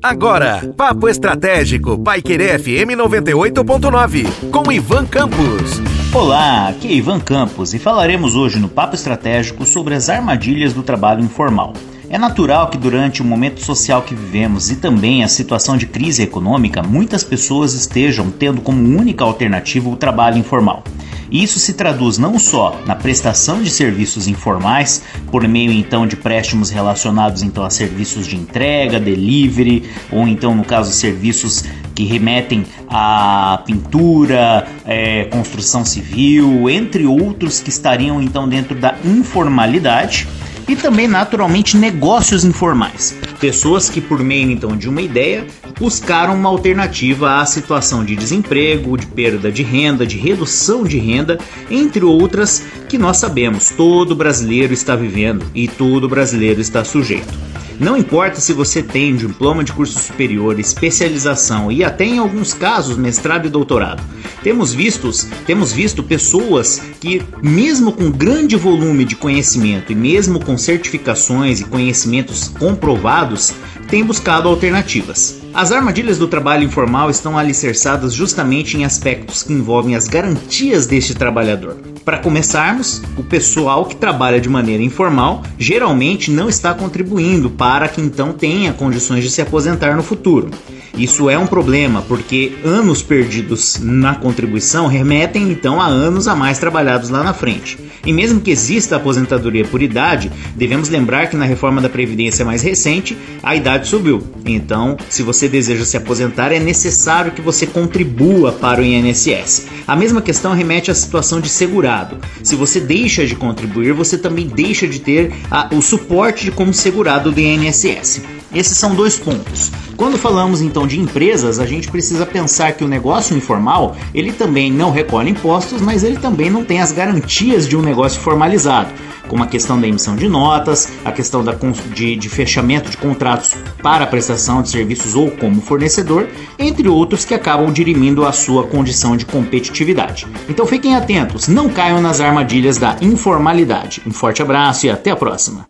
Agora, Papo Estratégico, Paiquerê FM 98.9, com Ivan Campos. Olá, aqui é Ivan Campos e falaremos hoje no Papo Estratégico sobre as armadilhas do trabalho informal. É natural que durante o momento social que vivemos e também a situação de crise econômica, muitas pessoas estejam tendo como única alternativa o trabalho informal. Isso se traduz não só na prestação de serviços informais, por meio então de préstimos relacionados então a serviços de entrega, delivery, ou então no caso serviços que remetem à pintura, é, construção civil, entre outros que estariam então dentro da informalidade e também naturalmente negócios informais. Pessoas que por meio então de uma ideia buscaram uma alternativa à situação de desemprego, de perda de renda, de redução de renda, entre outras que nós sabemos todo brasileiro está vivendo e todo brasileiro está sujeito. Não importa se você tem diploma de curso superior, especialização e até em alguns casos mestrado e doutorado. Temos vistos, temos visto pessoas que mesmo com grande volume de conhecimento e mesmo com certificações e conhecimentos comprovados, têm buscado alternativas. As armadilhas do trabalho informal estão alicerçadas justamente em aspectos que envolvem as garantias deste trabalhador. Para começarmos, o pessoal que trabalha de maneira informal geralmente não está contribuindo para que então tenha condições de se aposentar no futuro. Isso é um problema porque anos perdidos na contribuição remetem então a anos a mais trabalhados lá na frente. E mesmo que exista aposentadoria por idade, devemos lembrar que na reforma da Previdência mais recente a idade subiu. Então, se você deseja se aposentar, é necessário que você contribua para o INSS. A mesma questão remete à situação de segurado. Se você deixa de contribuir, você também deixa de ter a, o suporte de como segurado do INSS. Esses são dois pontos. Quando falamos então de empresas, a gente precisa pensar que o negócio informal, ele também não recolhe impostos, mas ele também não tem as garantias de um negócio formalizado, como a questão da emissão de notas, a questão da, de, de fechamento de contratos para prestação de serviços ou como fornecedor, entre outros que acabam dirimindo a sua condição de competitividade. Então fiquem atentos, não caiam nas armadilhas da informalidade. Um forte abraço e até a próxima.